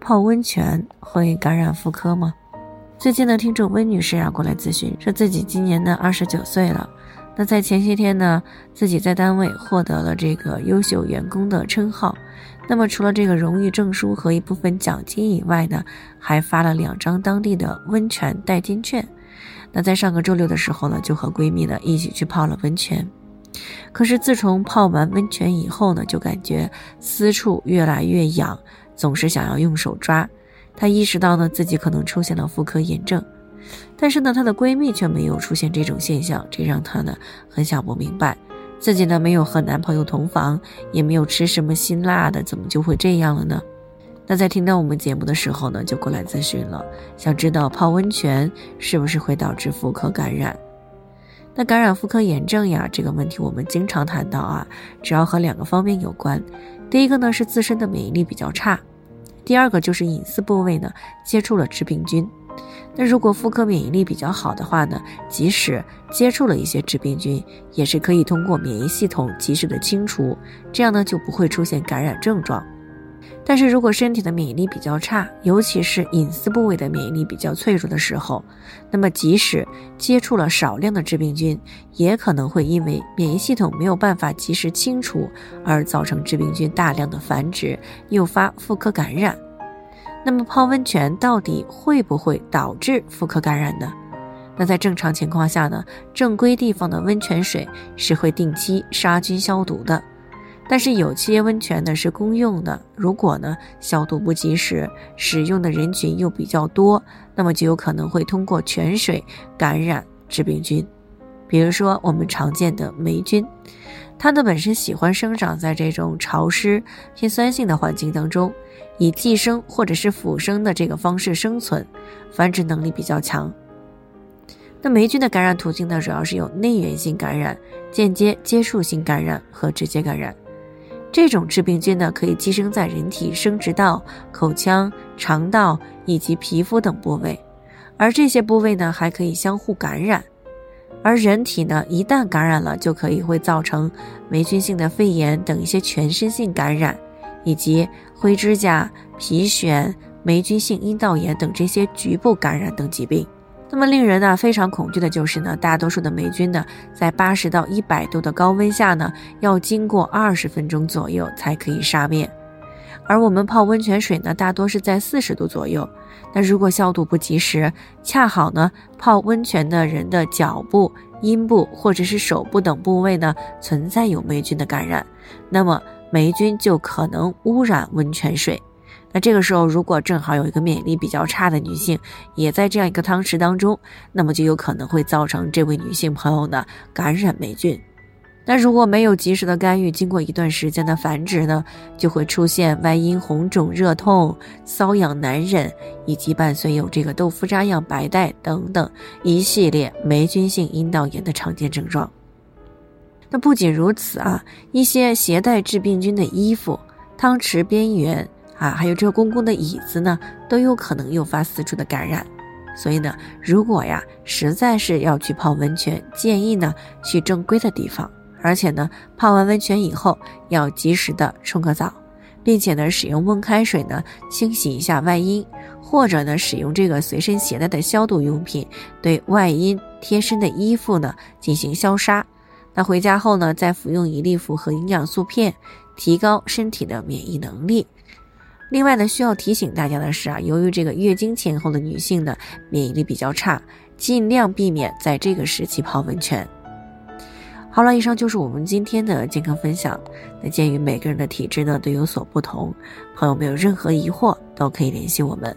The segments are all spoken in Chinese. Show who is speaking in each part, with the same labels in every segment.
Speaker 1: 泡温泉会感染妇科吗？最近呢，听众温女士啊过来咨询，说自己今年呢二十九岁了。那在前些天呢，自己在单位获得了这个优秀员工的称号。那么除了这个荣誉证书和一部分奖金以外呢，还发了两张当地的温泉代金券。那在上个周六的时候呢，就和闺蜜呢一起去泡了温泉。可是自从泡完温泉以后呢，就感觉私处越来越痒。总是想要用手抓，她意识到呢自己可能出现了妇科炎症，但是呢她的闺蜜却没有出现这种现象，这让她呢很想不明白，自己呢没有和男朋友同房，也没有吃什么辛辣的，怎么就会这样了呢？那在听到我们节目的时候呢，就过来咨询了，想知道泡温泉是不是会导致妇科感染？那感染妇科炎症呀这个问题我们经常谈到啊，主要和两个方面有关，第一个呢是自身的免疫力比较差。第二个就是隐私部位呢接触了致病菌，那如果妇科免疫力比较好的话呢，即使接触了一些致病菌，也是可以通过免疫系统及时的清除，这样呢就不会出现感染症状。但是如果身体的免疫力比较差，尤其是隐私部位的免疫力比较脆弱的时候，那么即使接触了少量的致病菌，也可能会因为免疫系统没有办法及时清除，而造成致病菌大量的繁殖，诱发妇科感染。那么泡温泉到底会不会导致妇科感染呢？那在正常情况下呢，正规地方的温泉水是会定期杀菌消毒的。但是有些温泉呢是公用的，如果呢消毒不及时，使用的人群又比较多，那么就有可能会通过泉水感染致病菌，比如说我们常见的霉菌，它呢本身喜欢生长在这种潮湿偏酸性的环境当中，以寄生或者是腐生的这个方式生存，繁殖能力比较强。那霉菌的感染途径呢，主要是有内源性感染、间接接触性感染和直接感染。这种致病菌呢，可以寄生在人体生殖道、口腔、肠道以及皮肤等部位，而这些部位呢，还可以相互感染。而人体呢，一旦感染了，就可以会造成霉菌性的肺炎等一些全身性感染，以及灰指甲、皮癣、霉菌性阴道炎等这些局部感染等疾病。那么令人呢非常恐惧的就是呢，大多数的霉菌呢，在八十到一百度的高温下呢，要经过二十分钟左右才可以杀灭，而我们泡温泉水呢，大多是在四十度左右。那如果消毒不及时，恰好呢，泡温泉的人的脚部、阴部或者是手部等部位呢，存在有霉菌的感染，那么霉菌就可能污染温泉水。那这个时候，如果正好有一个免疫力比较差的女性，也在这样一个汤池当中，那么就有可能会造成这位女性朋友呢感染霉菌。那如果没有及时的干预，经过一段时间的繁殖呢，就会出现外阴红肿、热痛、瘙痒难忍，以及伴随有这个豆腐渣样白带等等一系列霉菌性阴道炎的常见症状。那不仅如此啊，一些携带致病菌的衣服、汤池边缘。啊，还有这个公共的椅子呢，都有可能诱发四处的感染。所以呢，如果呀实在是要去泡温泉，建议呢去正规的地方，而且呢泡完温泉以后要及时的冲个澡，并且呢使用温开水呢清洗一下外阴，或者呢使用这个随身携带的消毒用品对外阴贴身的衣服呢进行消杀。那回家后呢再服用一粒复合营养素片，提高身体的免疫能力。另外呢，需要提醒大家的是啊，由于这个月经前后的女性呢免疫力比较差，尽量避免在这个时期泡温泉。好了，以上就是我们今天的健康分享。那鉴于每个人的体质呢都有所不同，朋友们有任何疑惑都可以联系我们，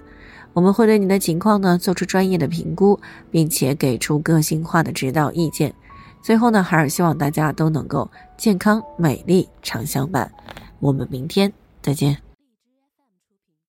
Speaker 1: 我们会对你的情况呢做出专业的评估，并且给出个性化的指导意见。最后呢，还是希望大家都能够健康美丽常相伴。我们明天再见。